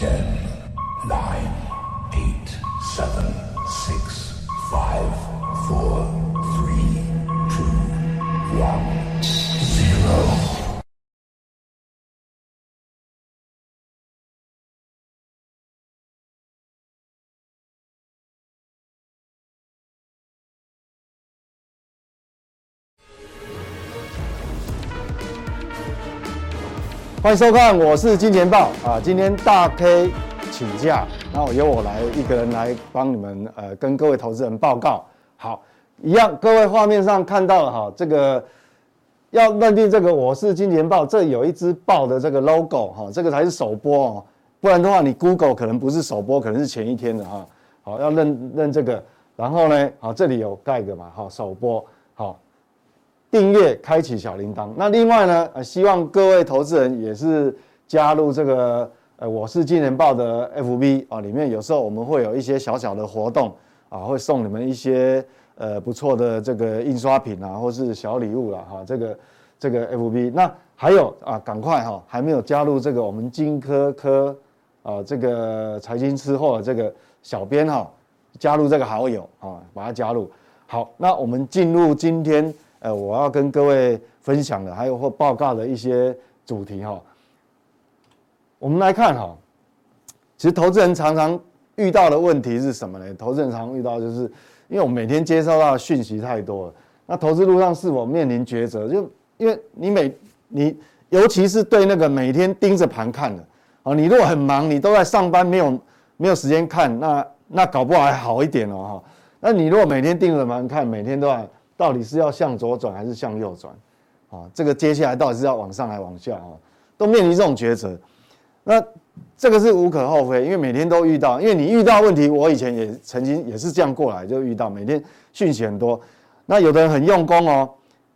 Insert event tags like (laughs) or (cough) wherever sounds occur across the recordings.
Ten, 欢迎收看，我是金钱豹啊。今天大 K 请假，然后由我来一个人来帮你们呃，跟各位投资人报告。好，一样，各位画面上看到了哈，这个要认定这个我是金钱豹，这有一只豹的这个 logo 哈，这个才是首播哦，不然的话你 Google 可能不是首播，可能是前一天的哈。好，要认认这个，然后呢，好，这里有盖个嘛，好，首播，订阅，开启小铃铛。那另外呢，呃，希望各位投资人也是加入这个，呃，我是金钱豹的 FB 啊，里面有时候我们会有一些小小的活动啊，会送你们一些呃不错的这个印刷品啊，或是小礼物啦，哈，这个这个 FB。那还有啊，赶快哈，还没有加入这个我们金科科啊，这个财经吃货这个小编哈，加入这个好友啊，把它加入。好，那我们进入今天。呃，我要跟各位分享的，还有或报告的一些主题哈。我们来看哈，其实投资人常常遇到的问题是什么呢？投资人常常遇到就是，因为我每天接收到的讯息太多了，那投资路上是否面临抉择？就因为你每你，尤其是对那个每天盯着盘看的，哦，你如果很忙，你都在上班，没有没有时间看，那那搞不好还好一点哦哈。那你如果每天盯着盘看，每天都在。到底是要向左转还是向右转？啊，这个接下来到底是要往上还是往下？啊，都面临这种抉择。那这个是无可厚非，因为每天都遇到。因为你遇到问题，我以前也曾经也是这样过来，就遇到每天讯息很多。那有的人很用功哦，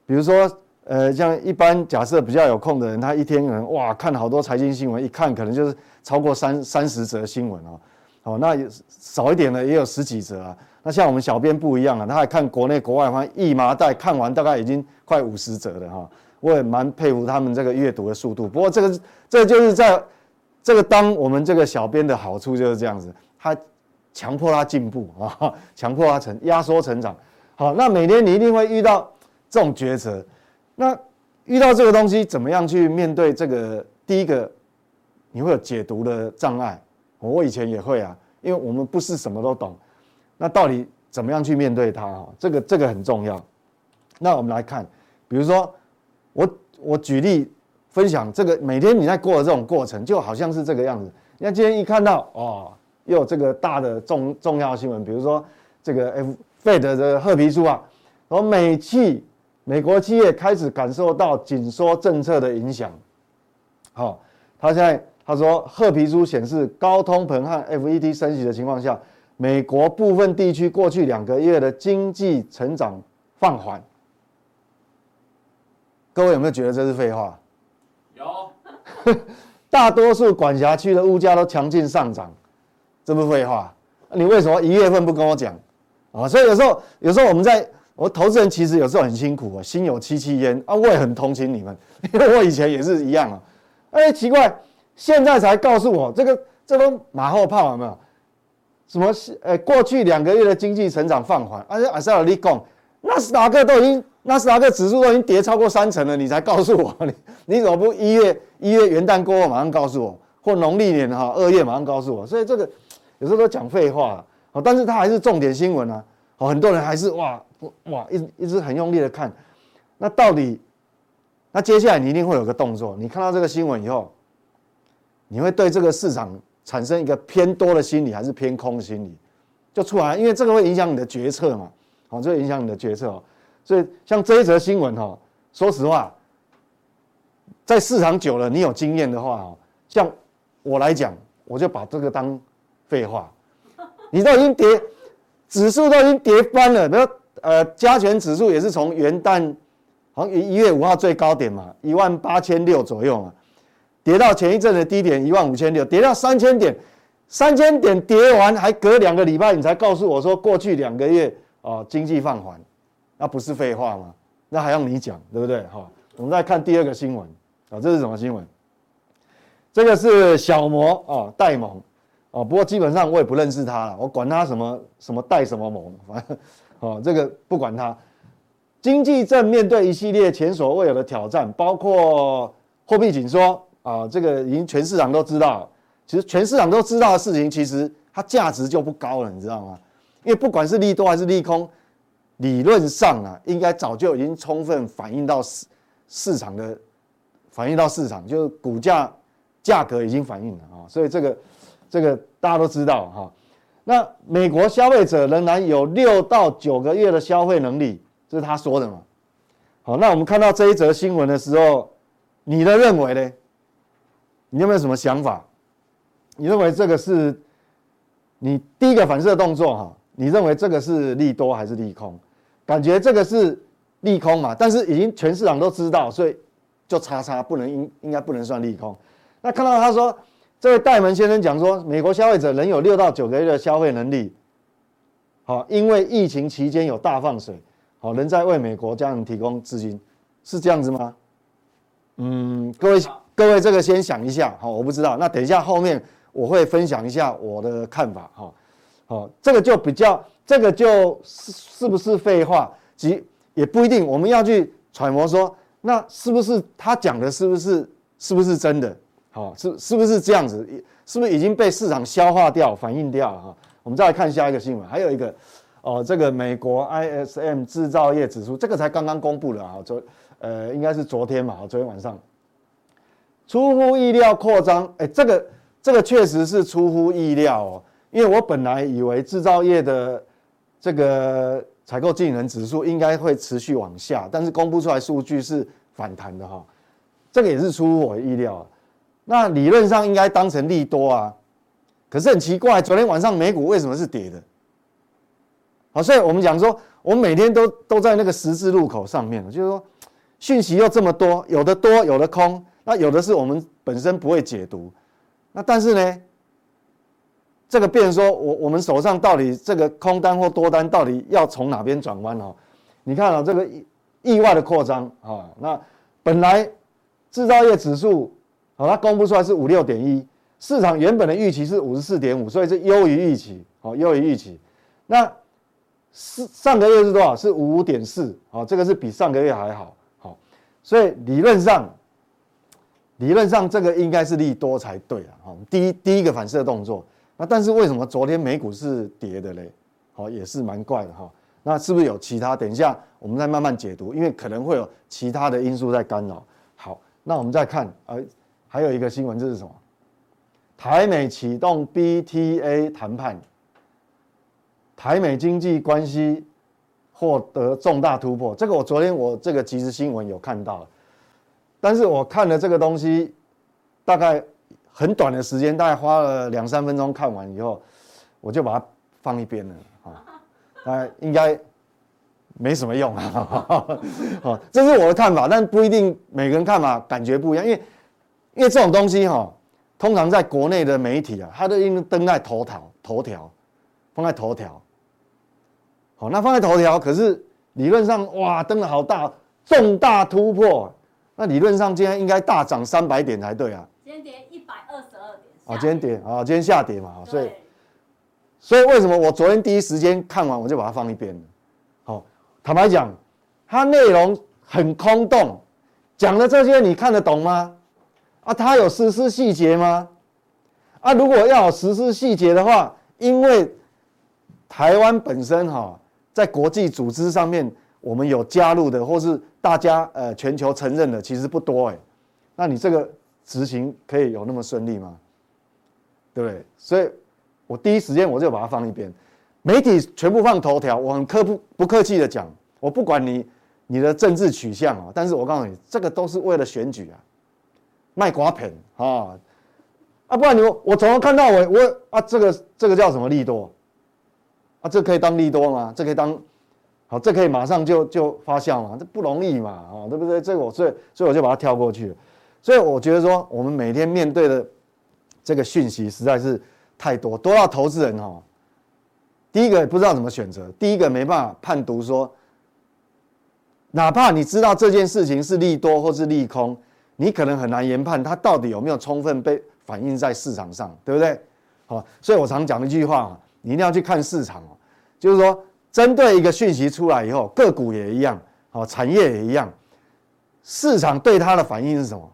比如说，呃，像一般假设比较有空的人，他一天可能哇看好多财经新闻，一看可能就是超过三三十则新闻哦。好，那少一点的也有十几则啊。那像我们小编不一样啊，他还看国内国外，反正一麻袋看完，大概已经快五十则了哈。我也蛮佩服他们这个阅读的速度。不过这个这就是在这个当我们这个小编的好处就是这样子，他强迫他进步啊，(laughs) 强迫他成压缩成长。好，那每天你一定会遇到这种抉择。那遇到这个东西，怎么样去面对这个？第一个，你会有解读的障碍。我以前也会啊，因为我们不是什么都懂。那到底怎么样去面对它？啊，这个这个很重要。那我们来看，比如说我我举例分享这个，每天你在过的这种过程，就好像是这个样子。你看今天一看到哦，又有这个大的重重要新闻，比如说这个 F Fed 的褐皮书啊，说美企美国企业开始感受到紧缩政策的影响。好，他现在他说褐皮书显示高通膨和 FED 升息的情况下。美国部分地区过去两个月的经济成长放缓，各位有没有觉得这是废话？有，(laughs) 大多数管辖区的物价都强劲上涨，这不是废话？你为什么一月份不跟我讲？啊，所以有时候有时候我们在我投资人其实有时候很辛苦啊，心有戚戚焉啊，我也很同情你们，(laughs) 因为我以前也是一样啊。哎，奇怪，现在才告诉我这个这都马后炮有没有？什么是？呃，过去两个月的经济成长放缓，而且阿塞尔利贡，纳斯达克都已经，纳斯达克指数都已经跌超过三成了，你才告诉我，(laughs) 你你怎么不一月一月元旦过后马上告诉我，或农历年哈二月马上告诉我？所以这个有时候都讲废话，哦，但是它还是重点新闻啊，哦，很多人还是哇哇一一直很用力的看，那到底，那接下来你一定会有个动作，你看到这个新闻以后，你会对这个市场。产生一个偏多的心理还是偏空心理，就出来，因为这个会影响你的决策嘛，好，这会影响你的决策。所以像这一则新闻哈，说实话，在市场久了，你有经验的话哦，像我来讲，我就把这个当废话。你都已经跌，指数都已经跌翻了，比如呃，加权指数也是从元旦，好像一月五号最高点嘛，一万八千六左右嘛。跌到前一阵的低点一万五千六，跌到三千点，三千点跌完还隔两个礼拜，你才告诉我说过去两个月啊经济放缓，那不是废话吗？那还要你讲对不对？哈，我们再看第二个新闻啊，这是什么新闻？这个是小摩啊，戴蒙哦，不过基本上我也不认识他了，我管他什么什么戴什么蒙，反 (laughs) 正哦，这个不管他。经济正面对一系列前所未有的挑战，包括货币紧缩啊，这个已经全市场都知道。其实全市场都知道的事情，其实它价值就不高了，你知道吗？因为不管是利多还是利空，理论上啊，应该早就已经充分反映到市市场的，反映到市场，就是股价。价格已经反映了啊，所以这个这个大家都知道哈。那美国消费者仍然有六到九个月的消费能力，这是他说的嘛。好，那我们看到这一则新闻的时候，你的认为呢？你有没有什么想法？你认为这个是你第一个反射动作哈？你认为这个是利多还是利空？感觉这个是利空嘛？但是已经全市场都知道，所以就叉叉不能应应该不能算利空。那看到他说，这位戴蒙先生讲说，美国消费者仍有六到九个月的消费能力，好，因为疫情期间有大放水，好，仍在为美国家庭提供资金，是这样子吗？嗯，各位各位，这个先想一下，好，我不知道，那等一下后面我会分享一下我的看法，哈，好，这个就比较，这个就是是不是废话，即也不一定，我们要去揣摩说，那是不是他讲的是不是是不是真的？好，是是不是这样子？是不是已经被市场消化掉、反映掉了哈？我们再来看下一个新闻，还有一个哦，这个美国 ISM 制造业指数，这个才刚刚公布了啊，昨呃应该是昨天嘛，昨天晚上出乎意料扩张，哎，这个这个确实是出乎意料哦，因为我本来以为制造业的这个采购经理人指数应该会持续往下，但是公布出来数据是反弹的哈，这个也是出乎我意料。那理论上应该当成利多啊，可是很奇怪，昨天晚上美股为什么是跌的？好，所以我们讲说，我们每天都都在那个十字路口上面，就是说，讯息又这么多，有的多，有的空，那有的是我们本身不会解读，那但是呢，这个变说我我们手上到底这个空单或多单到底要从哪边转弯哦？你看啊，这个意意外的扩张啊，那本来制造业指数。好，它公布出来是五六点一，市场原本的预期是五十四点五，所以是优于预期，好，优于预期。那是上个月是多少？是五点四，好，这个是比上个月还好，好，所以理论上，理论上这个应该是利多才对啊，好，第一第一个反射动作。那但是为什么昨天美股是跌的嘞？好，也是蛮怪的哈。那是不是有其他？等一下我们再慢慢解读，因为可能会有其他的因素在干扰。好，那我们再看，呃。还有一个新闻，这是什么？台美启动 BTA 谈判，台美经济关系获得重大突破。这个我昨天我这个即时新闻有看到了，但是我看了这个东西，大概很短的时间，大概花了两三分钟看完以后，我就把它放一边了啊，那应该没什么用啊，(laughs) 啊，这是我的看法，但不一定每个人看法感觉不一样，因为。因为这种东西哈，通常在国内的媒体啊，它都应登在头条，头条，放在头条。好，那放在头条，可是理论上哇，登了好大，重大突破。那理论上今天应该大涨三百点才对啊。今天跌一百二十二点。啊，今天跌啊，今天下跌嘛，所以，所以为什么我昨天第一时间看完我就把它放一边了？好，坦白讲，它内容很空洞，讲的这些你看得懂吗？啊，它有实施细节吗？啊，如果要有实施细节的话，因为台湾本身哈，在国际组织上面，我们有加入的，或是大家呃全球承认的，其实不多哎。那你这个执行可以有那么顺利吗？对不对？所以我第一时间我就把它放一边，媒体全部放头条，我很客不不客气的讲，我不管你你的政治取向啊，但是我告诉你，这个都是为了选举啊。卖瓜盆啊，啊，不然你我从头看到尾，我啊，这个这个叫什么利多？啊，这可以当利多吗？这可以当好，这可以马上就就发酵嘛？这不容易嘛，啊，对不对？这个我所以所以我就把它跳过去了。所以我觉得说，我们每天面对的这个讯息实在是太多，多到投资人哈，第一个不知道怎么选择，第一个没办法判读说，哪怕你知道这件事情是利多或是利空。你可能很难研判它到底有没有充分被反映在市场上，对不对？好，所以我常讲一句话，你一定要去看市场哦，就是说，针对一个讯息出来以后，个股也一样，好，产业也一样，市场对它的反应是什么？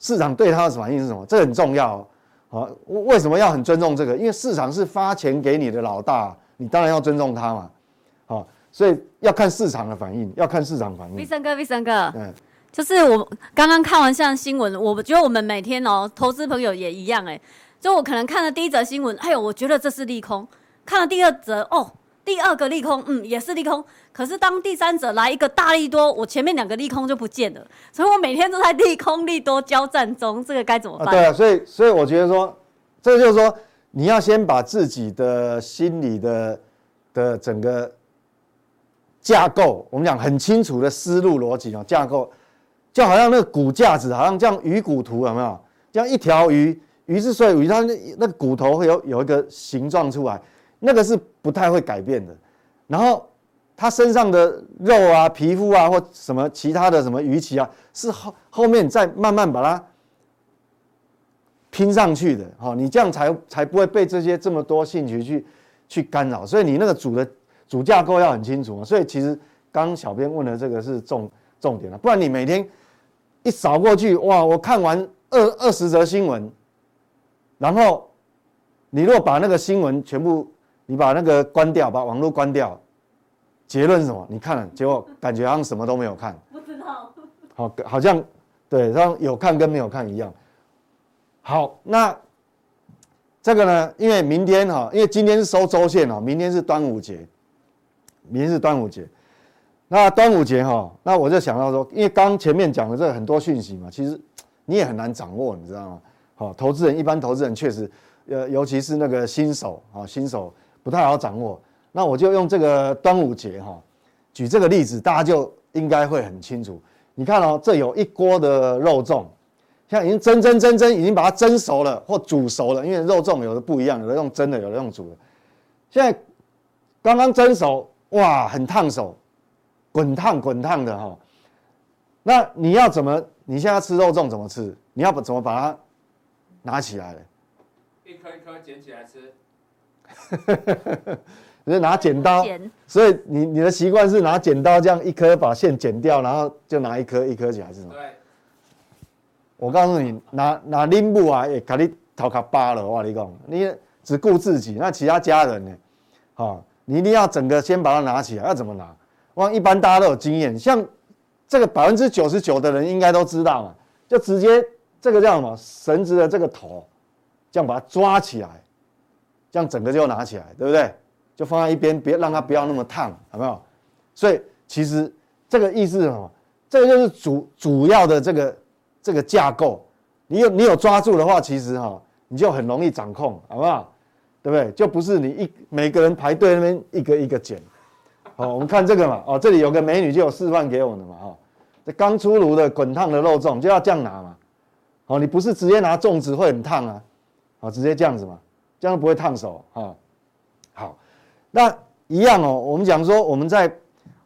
市场对它的反应是什么？这很重要哦。好，为什么要很尊重这个？因为市场是发钱给你的老大，你当然要尊重他嘛。好，所以要看市场的反应，要看市场反应。必胜哥，必胜哥，嗯。就是我刚刚看完像新闻，我觉得我们每天哦，投资朋友也一样哎。就我可能看了第一则新闻，哎呦，我觉得这是利空；看了第二则，哦，第二个利空，嗯，也是利空。可是当第三者来一个大利多，我前面两个利空就不见了。所以我每天都在利空利多交战中，这个该怎么办？对啊，所以所以我觉得说，这就是说，你要先把自己的心理的的整个架构，我们讲很清楚的思路逻辑啊，架构。就好像那个骨架子，好像这样鱼骨图有没有？这样一条鱼，鱼是所以鱼，它那那个骨头会有有一个形状出来，那个是不太会改变的。然后他身上的肉啊、皮肤啊或什么其他的什么鱼鳍啊，是后后面再慢慢把它拼上去的。哈，你这样才才不会被这些这么多兴趣去去干扰。所以你那个主的主架构要很清楚。所以其实刚小编问的这个是重重点了，不然你每天。一扫过去，哇！我看完二二十则新闻，然后你如果把那个新闻全部，你把那个关掉，把网络关掉，结论是什么？你看了，结果感觉好像什么都没有看。不知道。好，好像对，像有看跟没有看一样。好，那这个呢？因为明天哈，因为今天是收周线哦，明天是端午节，明天是端午节。那端午节哈，那我就想到说，因为刚前面讲的这个很多讯息嘛，其实你也很难掌握，你知道吗？好，投资人一般投资人确实，呃，尤其是那个新手啊，新手不太好掌握。那我就用这个端午节哈，举这个例子，大家就应该会很清楚。你看哦，这有一锅的肉粽，现在已经蒸蒸蒸蒸，已经把它蒸熟了或煮熟了，因为肉粽有的不一样，有的用蒸的，有的用煮的。现在刚刚蒸熟，哇，很烫手。滚烫滚烫的哈，那你要怎么？你现在吃肉粽怎么吃？你要怎么把它拿起来？一颗一颗捡起来吃。(laughs) 你是拿剪刀，所以你你的习惯是拿剪刀这样一颗把线剪掉，然后就拿一颗一颗起来是吗？对。我告诉你，拿拿拎布啊，也给你头壳扒了。我跟你讲，你只顾自己，那其他家人呢？好，你一定要整个先把它拿起来，要怎么拿？哇，一般大家都有经验，像这个百分之九十九的人应该都知道嘛，就直接这个叫什么绳子的这个头，这样把它抓起来，这样整个就拿起来，对不对？就放在一边，别让它不要那么烫，有没有？所以其实这个意思是什么？这个就是主主要的这个这个架构，你有你有抓住的话，其实哈你就很容易掌控，好不好？对不对？就不是你一每个人排队那边一个一个捡。好，我们看这个嘛，哦，这里有个美女就有示范给我们的嘛，哈，这刚出炉的滚烫的肉粽就要这样拿嘛，好，你不是直接拿粽子会很烫啊，好，直接这样子嘛，这样不会烫手，哈，好，那一样哦，我们讲说我们在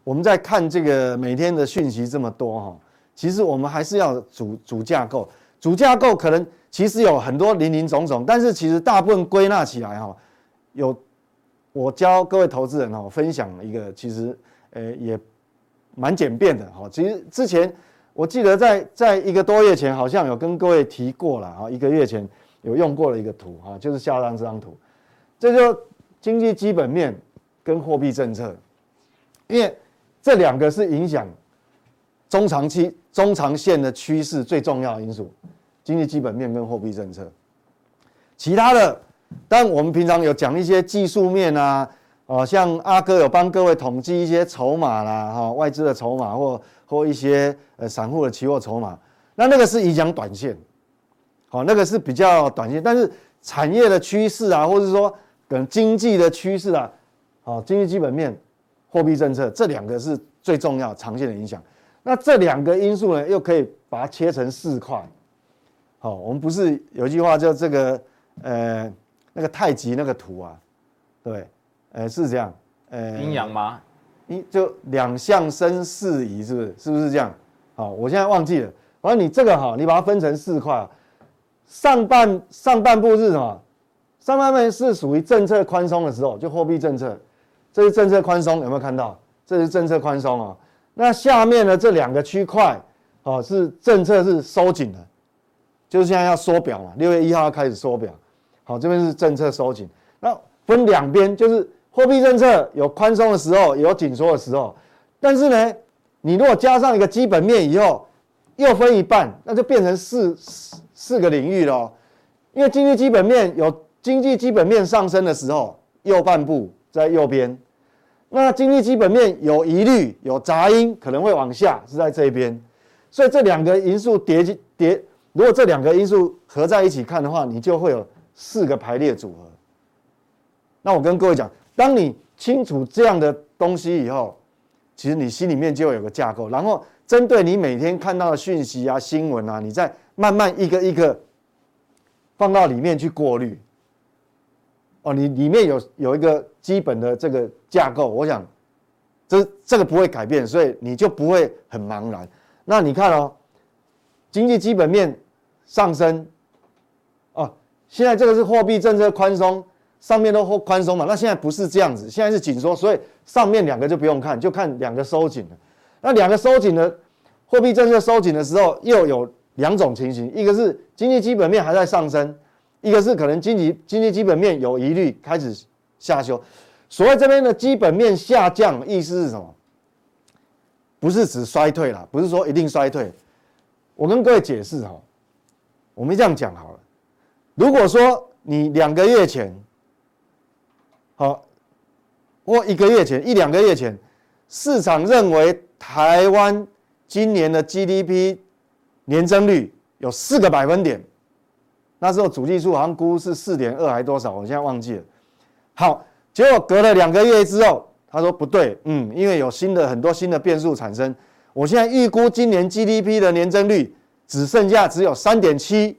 我们在看这个每天的讯息这么多哈，其实我们还是要主主架构，主架构可能其实有很多林林总总，但是其实大部分归纳起来哈，有。我教各位投资人哦，分享一个其实，呃，也蛮简便的哈。其实之前我记得在在一个多月前，好像有跟各位提过了啊。一个月前有用过的一个图哈，就是下张这张图，这就经济基本面跟货币政策，因为这两个是影响中长期、中长线的趋势最重要的因素。经济基本面跟货币政策，其他的。但我们平常有讲一些技术面啊，哦，像阿哥有帮各位统计一些筹码啦，哈，外资的筹码或或一些呃散户的期货筹码，那那个是影响短线，好，那个是比较短线，但是产业的趋势啊，或者说跟经济的趋势啊，好，经济基本面、货币政策这两个是最重要长线的影响。那这两个因素呢，又可以把它切成四块，好，我们不是有一句话叫这个呃。那个太极那个图啊，对，呃，是这样，呃，阴阳吗？一就两相生四仪，是不是？是不是这样？好，我现在忘记了，反正你这个哈，你把它分成四块，上半上半部是什么？上半部是属于政策宽松的时候，就货币政策，这是政策宽松，有没有看到？这是政策宽松啊。那下面的这两个区块，哦，是政策是收紧的，就是现在要缩表嘛，六月一号要开始缩表。好，这边是政策收紧，那分两边，就是货币政策有宽松的时候，有紧缩的时候。但是呢，你如果加上一个基本面以后，又分一半，那就变成四四个领域了。因为经济基本面有经济基本面上升的时候，右半部在右边；那经济基本面有疑虑、有杂音，可能会往下，是在这边。所以这两个因素叠叠，如果这两个因素合在一起看的话，你就会有。四个排列组合，那我跟各位讲，当你清楚这样的东西以后，其实你心里面就有个架构，然后针对你每天看到的讯息啊、新闻啊，你在慢慢一个一个放到里面去过滤。哦，你里面有有一个基本的这个架构，我想这这个不会改变，所以你就不会很茫然。那你看哦，经济基本面上升。哦现在这个是货币政策宽松，上面都宽松嘛，那现在不是这样子，现在是紧缩，所以上面两个就不用看，就看两个收紧了。那两个收紧的货币政策收紧的时候，又有两种情形，一个是经济基本面还在上升，一个是可能经济经济基本面有疑虑开始下修。所谓这边的基本面下降，意思是什么？不是指衰退啦，不是说一定衰退。我跟各位解释哈，我们这样讲好了。如果说你两个月前，好，或一个月前、一两个月前，市场认为台湾今年的 GDP 年增率有四个百分点，那时候主计数好像估是四点二还多少，我现在忘记了。好，结果隔了两个月之后，他说不对，嗯，因为有新的很多新的变数产生，我现在预估今年 GDP 的年增率只剩下只有三点七，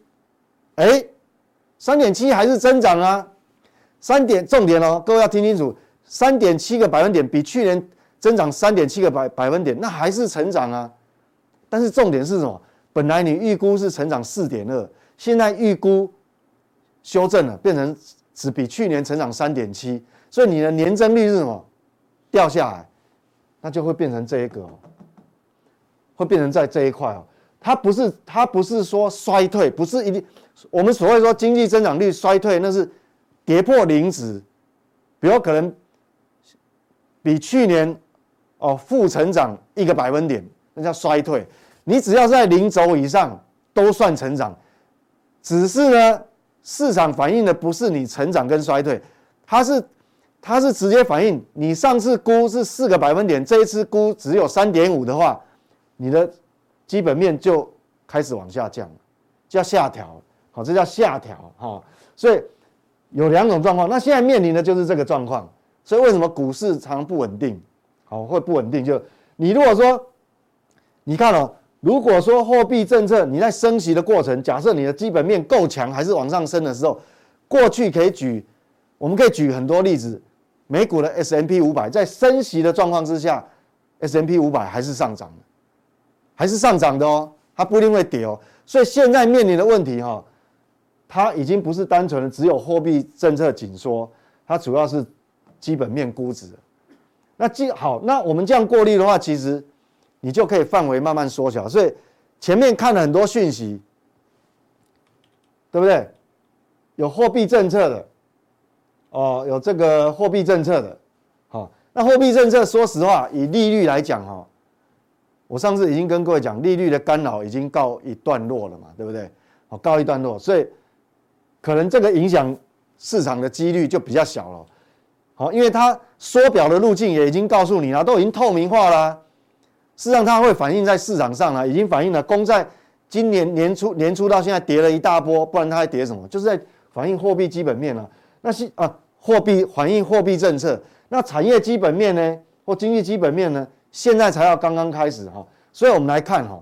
哎。三点七还是增长啊？三点重点哦，各位要听清楚，三点七个百分点比去年增长三点七个百百分点，那还是成长啊。但是重点是什么？本来你预估是成长四点二，现在预估修正了，变成只比去年成长三点七，所以你的年增率是什么？掉下来，那就会变成这一个，会变成在这一块哦。它不是，它不是说衰退，不是一定。我们所谓说经济增长率衰退，那是跌破零值，比如可能比去年哦负成长一个百分点，那叫衰退。你只要在零轴以上都算成长，只是呢市场反映的不是你成长跟衰退，它是它是直接反映你上次估是四个百分点，这一次估只有三点五的话，你的。基本面就开始往下降，叫下调，好，这叫下调，哈，所以有两种状况。那现在面临的就是这个状况，所以为什么股市常不稳定？好，会不稳定，就你如果说，你看哦，如果说货币政策你在升息的过程，假设你的基本面够强，还是往上升的时候，过去可以举，我们可以举很多例子，美股的 S M P 五百在升息的状况之下，S M P 五百还是上涨的。还是上涨的哦，它不一定会跌哦。所以现在面临的问题哈，它已经不是单纯的只有货币政策紧缩，它主要是基本面估值。那既好，那我们这样过滤的话，其实你就可以范围慢慢缩小。所以前面看了很多讯息，对不对？有货币政策的，哦，有这个货币政策的，好，那货币政策说实话，以利率来讲哈。我上次已经跟各位讲，利率的干扰已经告一段落了嘛，对不对？好，告一段落，所以可能这个影响市场的几率就比较小了。好，因为它缩表的路径也已经告诉你了，都已经透明化了。事实上，它会反映在市场上了，已经反映了公债今年年初年初到现在跌了一大波，不然它还跌什么？就是在反映货币基本面了。那是啊，货币反映货币政策，那产业基本面呢，或经济基本面呢？现在才要刚刚开始哈，所以我们来看哈，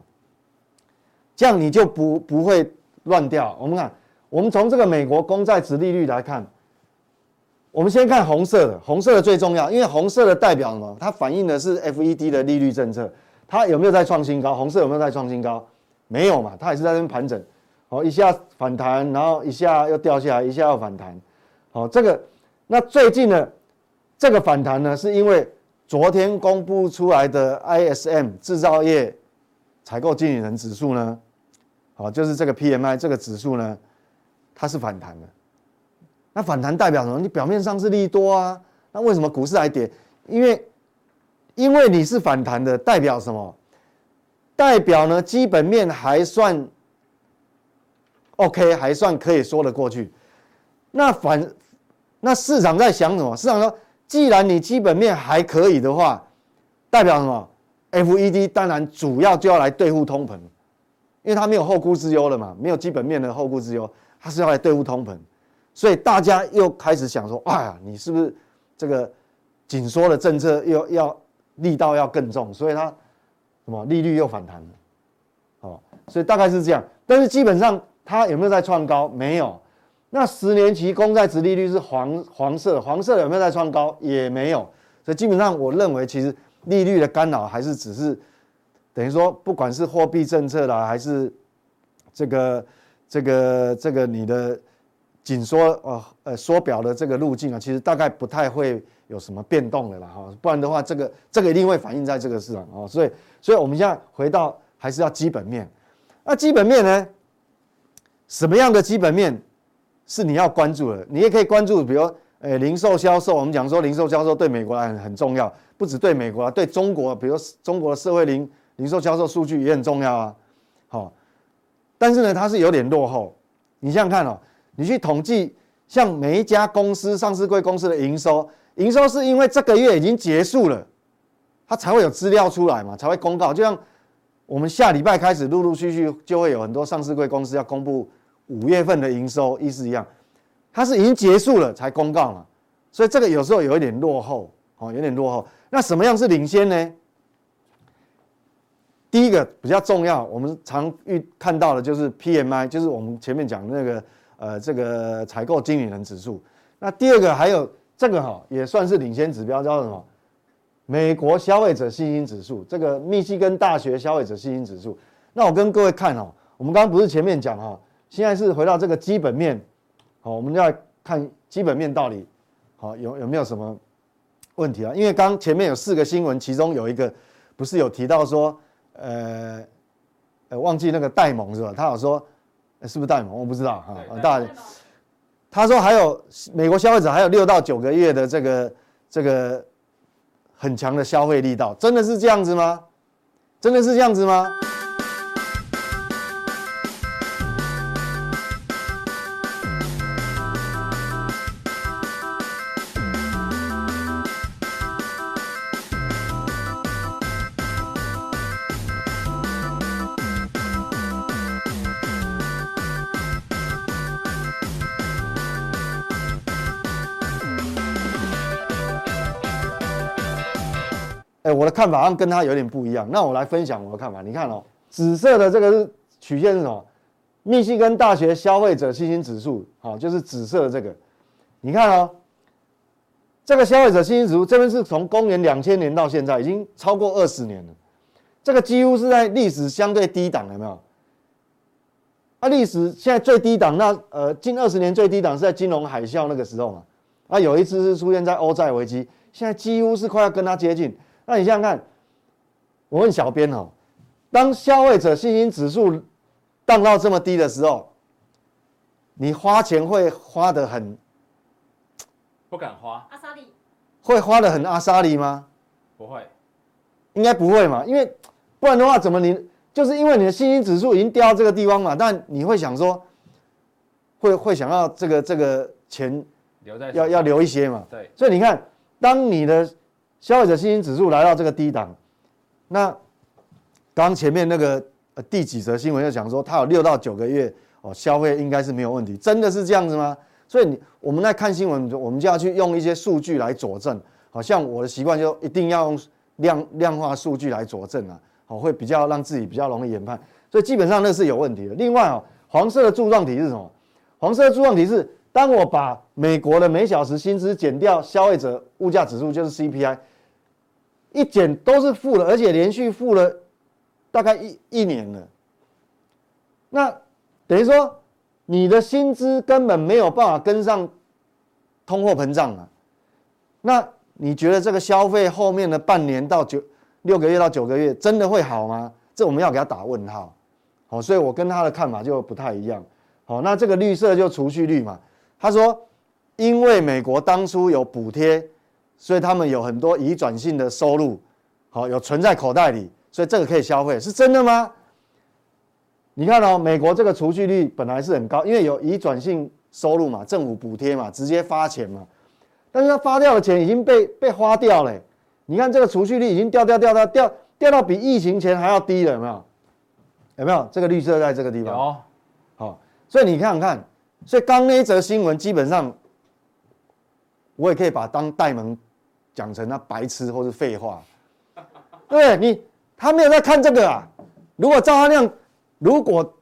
这样你就不不会乱掉。我们看，我们从这个美国公债殖利率来看，我们先看红色的，红色的最重要，因为红色的代表什么？它反映的是 FED 的利率政策，它有没有在创新高？红色有没有在创新高？没有嘛，它也是在那边盘整，好，一下反弹，然后一下又掉下来，一下又反弹，好，这个那最近呢，这个反弹呢，是因为昨天公布出来的 ISM 制造业采购经理人指数呢，好，就是这个 PMI 这个指数呢，它是反弹的。那反弹代表什么？你表面上是利多啊，那为什么股市还跌？因为，因为你是反弹的，代表什么？代表呢，基本面还算 OK，还算可以说得过去。那反，那市场在想什么？市场说，既然你基本面还可以的话，代表什么？FED 当然主要就要来对付通膨，因为它没有后顾之忧了嘛，没有基本面的后顾之忧，它是要来对付通膨。所以大家又开始想说，哎呀，你是不是这个紧缩的政策又要力道要更重？所以它什么利率又反弹了，哦，所以大概是这样。但是基本上它有没有在创高？没有。那十年期公债殖利率是黄黄色，黄色有没有在创高？也没有。所以基本上我认为，其实利率的干扰还是只是等于说，不管是货币政策啦，还是这个这个这个你的。紧缩呃呃缩表的这个路径啊，其实大概不太会有什么变动的啦哈，不然的话，这个这个一定会反映在这个市场啊，所以所以我们现在回到还是要基本面，那基本面呢，什么样的基本面是你要关注的？你也可以关注，比如诶零售销售，我们讲说零售销售对美国来很重要，不止对美国啊，对中国，比如中国的社会零零售销售数据也很重要啊，好，但是呢，它是有点落后，你想想看哦。你去统计，像每一家公司上市柜公司的营收，营收是因为这个月已经结束了，它才会有资料出来嘛，才会公告。就像我们下礼拜开始，陆陆续续就会有很多上市柜公司要公布五月份的营收，意思一样，它是已经结束了才公告嘛，所以这个有时候有一点落后，哦，有点落后。那什么样是领先呢？第一个比较重要，我们常遇看到的就是 PMI，就是我们前面讲的那个。呃，这个采购经理人指数，那第二个还有这个哈，也算是领先指标，叫什么？美国消费者信心指数，这个密西根大学消费者信心指数。那我跟各位看哦，我们刚刚不是前面讲哈，现在是回到这个基本面，好，我们要看基本面到底好有有没有什么问题啊？因为刚前面有四个新闻，其中有一个不是有提到说，呃，呃，忘记那个戴蒙是吧？他有说。是不是戴蒙？我不知道哈。大，他说还有美国消费者还有六到九个月的这个这个很强的消费力道，真的是这样子吗？真的是这样子吗？哎，我的看法好像跟他有点不一样。那我来分享我的看法。你看哦，紫色的这个是曲线是什么？密西根大学消费者信心指数，好，就是紫色的这个。你看哦，这个消费者信心指数这边是从公元两千年到现在已经超过二十年了，这个几乎是在历史相对低档，有没有？啊，历史现在最低档，那呃，近二十年最低档是在金融海啸那个时候嘛。啊，有一次是出现在欧债危机，现在几乎是快要跟它接近。那你想想看，我问小编哦，当消费者信心指数降到这么低的时候，你花钱会花得很不敢花？阿莎利会花得很阿莎利吗？不会，应该不会嘛，因为不然的话，怎么你就是因为你的信心指数已经掉到这个地方嘛，但你会想说，会会想要这个这个钱留在要要留一些嘛？对，所以你看，当你的消费者信心指数来到这个低档，那刚前面那个第几则新闻又讲说，它有六到九个月哦，消费应该是没有问题，真的是这样子吗？所以你我们在看新闻，我们就要去用一些数据来佐证。好像我的习惯就一定要用量量化数据来佐证啊，好，会比较让自己比较容易研判。所以基本上那是有问题的。另外哦，黄色的柱状体是什么？黄色的柱状体是当我把美国的每小时薪资减掉消费者物价指数，就是 CPI。一减都是负的，而且连续负了大概一一年了，那等于说你的薪资根本没有办法跟上通货膨胀啊。那你觉得这个消费后面的半年到九六个月到九个月真的会好吗？这我们要给他打问号。好，所以我跟他的看法就不太一样。好，那这个绿色就储蓄率嘛。他说，因为美国当初有补贴，所以他们有很多移转性的收入，好，有存在口袋里，所以这个可以消费，是真的吗？你看哦，美国这个储蓄率本来是很高，因为有移转性收入嘛，政府补贴嘛，直接发钱嘛。但是他发掉的钱已经被被花掉了。你看这个储蓄率已经掉掉掉掉掉掉到比疫情前还要低了，有没有？有没有这个绿色在这个地方？有。好，所以你看看，所以刚那一则新闻基本上，我也可以把当戴蒙讲成那白痴或是废话。对你，他没有在看这个啊。如果照他那样，如果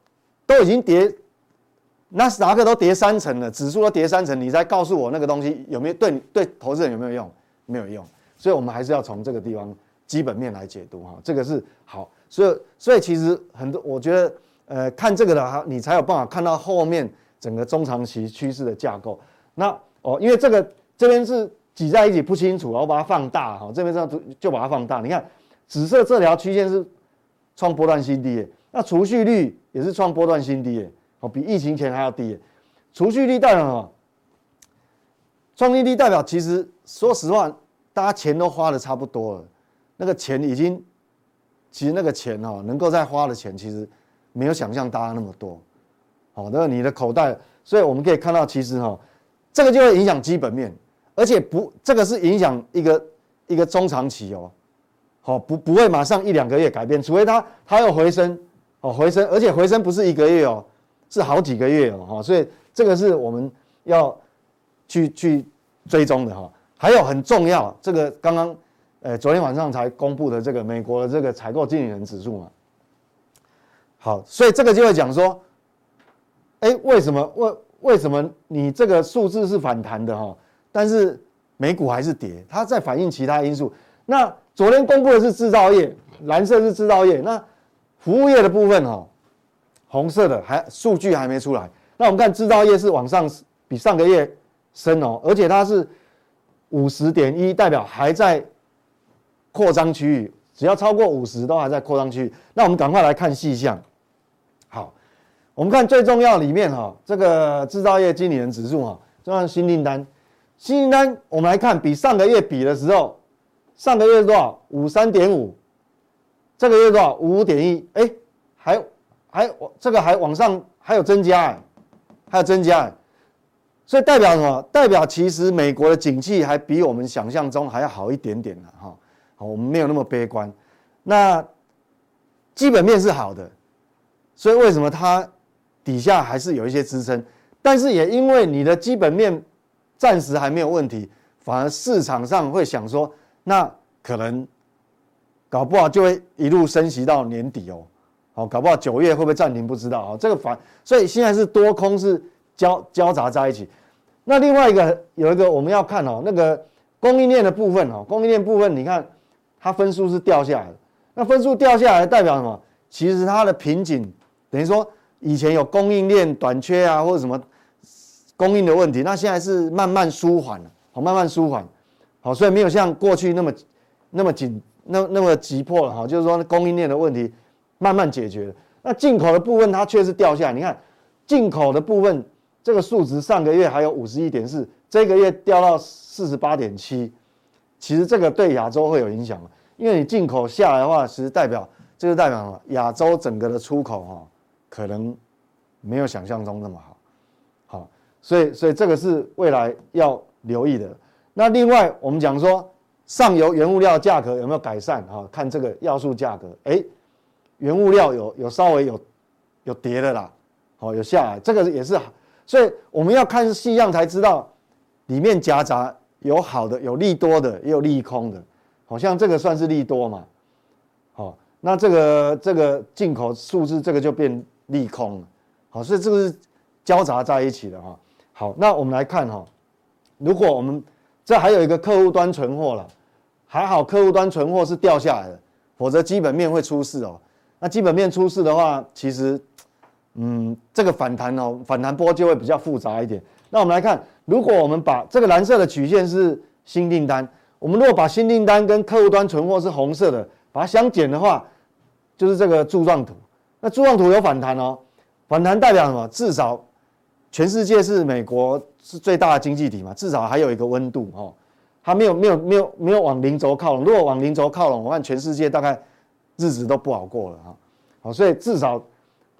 都已经跌，纳斯达克都跌三成了，指数都跌三成，你再告诉我那个东西有没有对你对投资人有没有用？没有用。所以我们还是要从这个地方基本面来解读哈，这个是好。所以，所以其实很多，我觉得，呃，看这个的话，你才有办法看到后面整个中长期趋势的架构。那哦，因为这个这边是挤在一起不清楚，我把它放大哈，这边这样就把它放大。你看，紫色这条曲线是创波段新低耶，那储蓄率也是创波段新低耶，哦，比疫情前还要低耶。储蓄率代表什么？创新低代表其实说实话，大家钱都花的差不多了，那个钱已经。其实那个钱哈，能够再花的钱，其实没有想象大家那么多，好，那你的口袋，所以我们可以看到，其实哈，这个就会影响基本面，而且不，这个是影响一个一个中长期哦，好，不不会马上一两个月改变，除非它它要回升，哦回升，而且回升不是一个月哦，是好几个月哦，哈，所以这个是我们要去去追踪的哈，还有很重要，这个刚刚。呃，昨天晚上才公布的这个美国的这个采购经理人指数嘛，好，所以这个就会讲说，哎，为什么为为什么你这个数字是反弹的哈，但是美股还是跌，它在反映其他因素。那昨天公布的是制造业，蓝色是制造业，那服务业的部分哈，红色的还数据还没出来。那我们看制造业是往上比上个月升哦，而且它是五十点一，代表还在。扩张区域只要超过五十都还在扩张区域，那我们赶快来看细项。好，我们看最重要里面哈，这个制造业经理人指数哈，就像新订单，新订单我们来看比上个月比的时候，上个月是多少？五三点五，这个月多少？五五点一，哎，还还这个还往上还有增加哎，还有增加哎，所以代表什么？代表其实美国的景气还比我们想象中还要好一点点呢哈。好，我们没有那么悲观。那基本面是好的，所以为什么它底下还是有一些支撑？但是也因为你的基本面暂时还没有问题，反而市场上会想说，那可能搞不好就会一路升息到年底哦。好，搞不好九月会不会暂停不知道啊。这个反，所以现在是多空是交交杂在一起。那另外一个有一个我们要看哦，那个供应链的部分哦，供应链部分你看。它分数是掉下来的，那分数掉下来代表什么？其实它的瓶颈等于说以前有供应链短缺啊，或者什么供应的问题，那现在是慢慢舒缓了，好，慢慢舒缓，好，所以没有像过去那么那么紧，那那么急迫了哈，就是说供应链的问题慢慢解决了。那进口的部分它确实掉下来，你看进口的部分这个数值上个月还有五十一点四，这个月掉到四十八点七。其实这个对亚洲会有影响，因为你进口下来的话，其实代表这个代表什么？亚洲整个的出口哈，可能没有想象中那么好，好，所以所以这个是未来要留意的。那另外我们讲说，上游原物料价格有没有改善哈？看这个要素价格，哎，原物料有有稍微有有跌的啦，好，有下来，这个也是，所以我们要看细样才知道里面夹杂。有好的，有利多的，也有利空的，好像这个算是利多嘛？好，那这个这个进口数字这个就变利空，好，所以这个是交杂在一起的哈。好，那我们来看哈，如果我们这还有一个客户端存货了，还好客户端存货是掉下来的，否则基本面会出事哦。那基本面出事的话，其实嗯，这个反弹哦，反弹波就会比较复杂一点。那我们来看，如果我们把这个蓝色的曲线是新订单，我们如果把新订单跟客户端存货是红色的，把它相减的话，就是这个柱状图。那柱状图有反弹哦，反弹代表什么？至少全世界是美国是最大的经济体嘛，至少还有一个温度哦，它没有没有没有没有往零轴靠拢。如果往零轴靠拢，我看全世界大概日子都不好过了哈。好，所以至少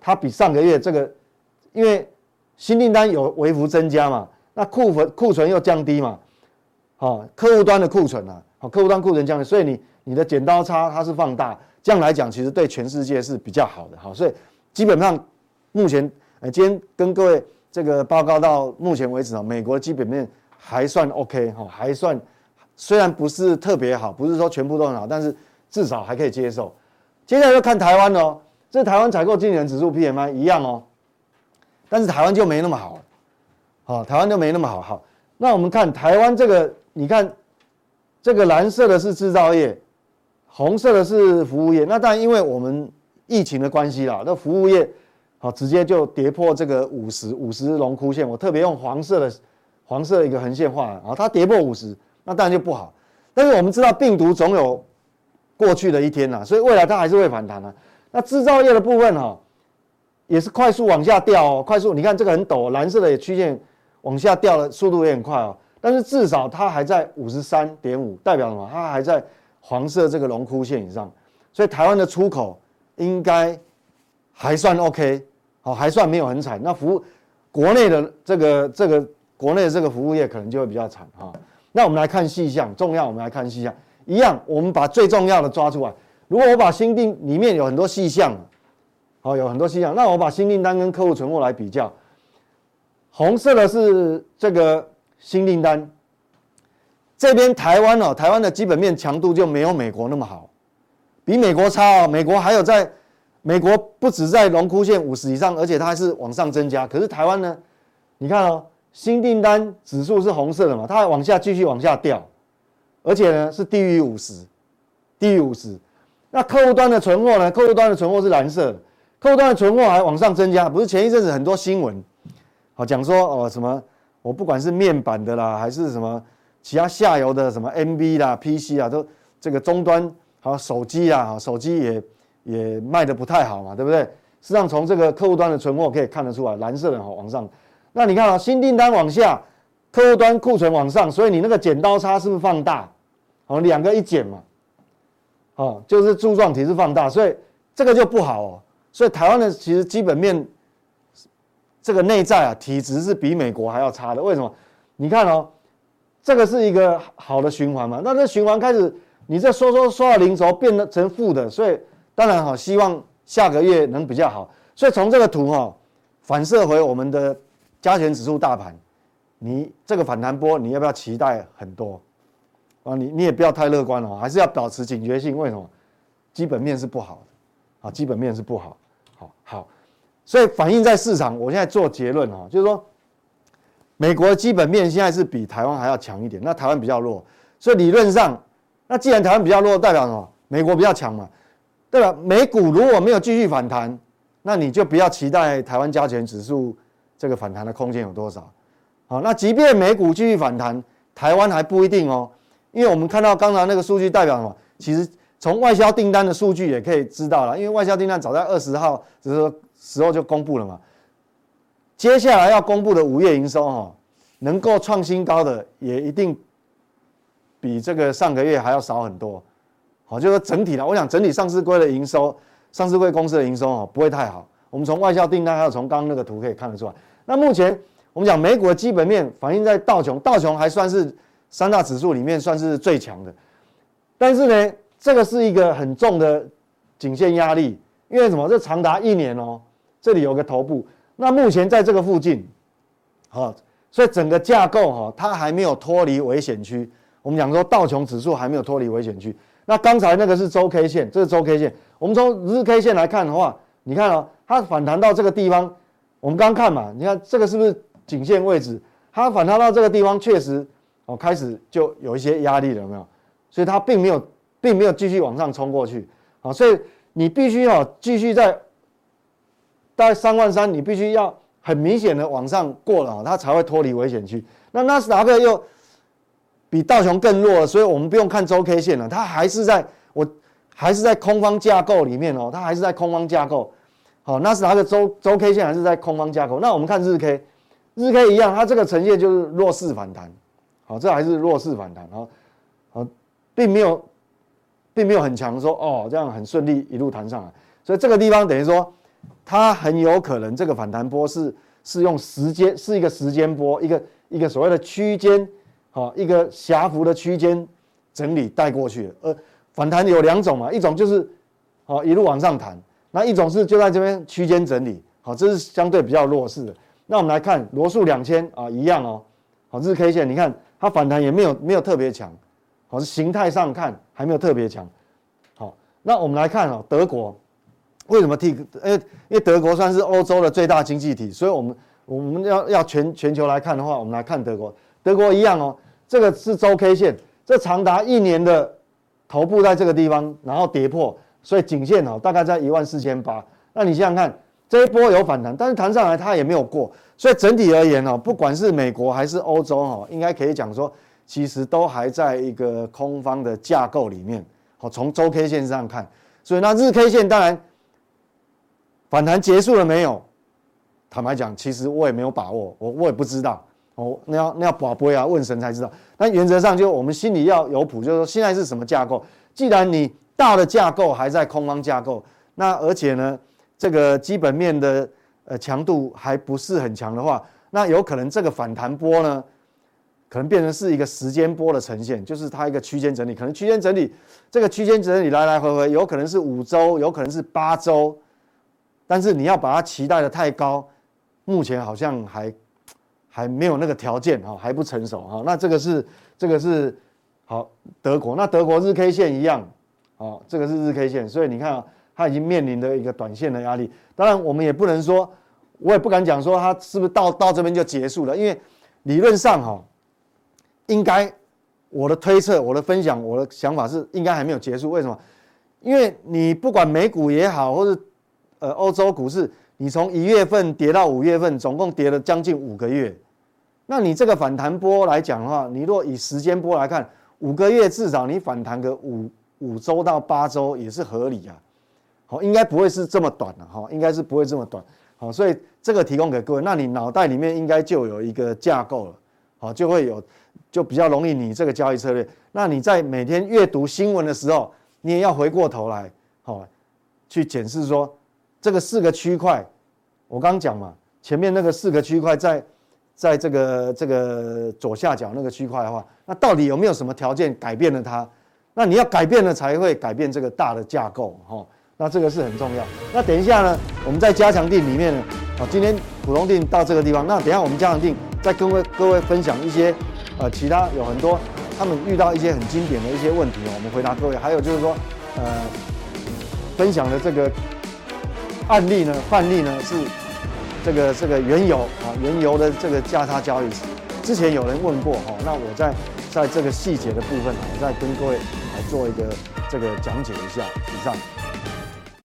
它比上个月这个，因为新订单有微幅增加嘛，那库存库存又降低嘛，好，客户端的库存啊，好，客户端库存降低，所以你你的剪刀差它是放大，这样来讲其实对全世界是比较好的，好，所以基本上目前呃今天跟各位这个报告到目前为止啊，美国基本面还算 OK 哈，还算虽然不是特别好，不是说全部都很好，但是至少还可以接受。接下来就看台湾哦，这台湾采购经理人指数 PMI 一样哦。但是台湾就没那么好，好，台湾就没那么好。好，那我们看台湾这个，你看这个蓝色的是制造业，红色的是服务业。那当然，因为我们疫情的关系啦，那服务业好直接就跌破这个五十五十荣枯线。我特别用黄色的黄色的一个横线画啊，它跌破五十，那当然就不好。但是我们知道病毒总有过去的一天呐，所以未来它还是会反弹的。那制造业的部分哈。也是快速往下掉哦，快速，你看这个很陡，蓝色的也曲线往下掉的速度也很快哦。但是至少它还在五十三点五，代表什么？它还在黄色这个龙枯线以上，所以台湾的出口应该还算 OK，好，还算没有很惨。那服务国内的这个这个国内的这个服务业可能就会比较惨哈。那我们来看细项，重要我们来看细项，一样，我们把最重要的抓出来。如果我把新订里面有很多细项。哦，有很多细项。那我把新订单跟客户存货来比较，红色的是这个新订单，这边台湾哦，台湾的基本面强度就没有美国那么好，比美国差哦。美国还有在，美国不止在荣枯线五十以上，而且它还是往上增加。可是台湾呢，你看哦，新订单指数是红色的嘛，它还往下继续往下掉，而且呢是低于五十，低于五十。那客户端的存货呢？客户端的存货是蓝色的。客户端的存货还往上增加，不是前一阵子很多新闻，好讲说哦什么，我不管是面板的啦，还是什么其他下游的什么 NB 啦、PC 啊，都这个终端好手机啊，手机也也卖的不太好嘛，对不对？实际上从这个客户端的存货可以看得出来，蓝色的哈往上，那你看啊，新订单往下，客户端库存往上，所以你那个剪刀差是不是放大？好，两个一剪嘛，哦，就是柱状体是放大，所以这个就不好哦。所以台湾的其实基本面，这个内在啊体质是比美国还要差的。为什么？你看哦，这个是一个好的循环嘛。那这循环开始，你这说说说到零轴变得成负的，所以当然哈，希望下个月能比较好。所以从这个图哈，反射回我们的加权指数大盘，你这个反弹波你要不要期待很多？啊，你你也不要太乐观哦，还是要保持警觉性。为什么？基本面是不好的啊，基本面是不好。好好，所以反映在市场，我现在做结论哈，就是说，美国的基本面现在是比台湾还要强一点，那台湾比较弱，所以理论上，那既然台湾比较弱，代表什么？美国比较强嘛，对吧？美股如果没有继续反弹，那你就不要期待台湾加权指数这个反弹的空间有多少。好，那即便美股继续反弹，台湾还不一定哦，因为我们看到刚才那个数据代表什么？其实。从外销订单的数据也可以知道了，因为外销订单早在二十号只是时候就公布了嘛。接下来要公布的五月营收哈，能够创新高的也一定比这个上个月还要少很多。好，就是说整体的，我想整体上市柜的营收，上市柜公司的营收哈不会太好。我们从外销订单还有从刚刚那个图可以看得出来。那目前我们讲美股的基本面反映在道琼，道琼还算是三大指数里面算是最强的，但是呢。这个是一个很重的颈线压力，因为什么？这长达一年哦，这里有个头部，那目前在这个附近，好，所以整个架构哈，它还没有脱离危险区。我们讲说道琼指数还没有脱离危险区。那刚才那个是周 K 线，这是周 K 线。我们从日 K 线来看的话，你看哦，它反弹到这个地方，我们刚看嘛，你看这个是不是颈线位置？它反弹到这个地方，确实哦，开始就有一些压力了，没有？所以它并没有。并没有继续往上冲过去，啊，所以你必须要继续在大概三万三，你必须要很明显的往上过了，它才会脱离危险区。那纳斯达克又比道琼更弱了，所以我们不用看周 K 线了，它还是在我还是在空方架构里面哦，它还是在空方架构。好，纳斯达克周周 K 线还是在空方架构。那我们看日 K，日 K 一样，它这个呈现就是弱势反弹。好，这还是弱势反弹啊，好，并没有并没有很强说哦，这样很顺利一路弹上来。所以这个地方等于说，它很有可能这个反弹波是是用时间是一个时间波，一个一个所谓的区间，好，一个狭幅的区间整理带过去的。呃，反弹有两种嘛，一种就是好一路往上弹。那一种是就在这边区间整理，好，这是相对比较弱势的。那我们来看罗素两千啊，一样哦，好，日 K 线，你看它反弹也没有没有特别强，好，是形态上看还没有特别强。好，那我们来看哦，德国为什么替？因为因为德国算是欧洲的最大经济体，所以我们我们要要全全球来看的话，我们来看德国，德国一样哦，这个是周 K 线，这长达一年的头部在这个地方，然后跌破。所以颈线哦，大概在一万四千八。那你想想看，这一波有反弹，但是弹上来它也没有过。所以整体而言哦，不管是美国还是欧洲哦，应该可以讲说，其实都还在一个空方的架构里面。好，从周 K 线上看，所以那日 K 线当然反弹结束了没有？坦白讲，其实我也没有把握，我我也不知道。哦，那要那要把握啊，问神才知道。但原则上就我们心里要有谱，就是说现在是什么架构？既然你大的架构还在空方架构，那而且呢，这个基本面的呃强度还不是很强的话，那有可能这个反弹波呢，可能变成是一个时间波的呈现，就是它一个区间整理，可能区间整理这个区间整理来来回回，有可能是五周，有可能是八周，但是你要把它期待的太高，目前好像还还没有那个条件哈，还不成熟哈。那这个是这个是好德国，那德国日 K 线一样。哦，这个是日 K 线，所以你看啊，它已经面临的一个短线的压力。当然，我们也不能说，我也不敢讲说它是不是到到这边就结束了，因为理论上哈，应该我的推测、我的分享、我的想法是应该还没有结束。为什么？因为你不管美股也好，或者呃欧洲股市，你从一月份跌到五月份，总共跌了将近五个月。那你这个反弹波来讲的话，你若以时间波来看，五个月至少你反弹个五。五周到八周也是合理啊，好，应该不会是这么短的哈，应该是不会这么短，好，所以这个提供给各位，那你脑袋里面应该就有一个架构了，好，就会有，就比较容易你这个交易策略。那你在每天阅读新闻的时候，你也要回过头来，好，去检视说这个四个区块，我刚讲嘛，前面那个四个区块在在这个这个左下角那个区块的话，那到底有没有什么条件改变了它？那你要改变了才会改变这个大的架构，哈，那这个是很重要。那等一下呢，我们在加强錠里面呢，好，今天普通定到这个地方，那等一下我们加强定再跟各位各位分享一些，呃，其他有很多他们遇到一些很经典的一些问题，我们回答各位。还有就是说，呃，分享的这个案例呢，范例呢是这个这个原油啊，原油的这个价差交易，之前有人问过哈，那我在在这个细节的部分，我再跟各位来。做一个这个讲解一下，以上。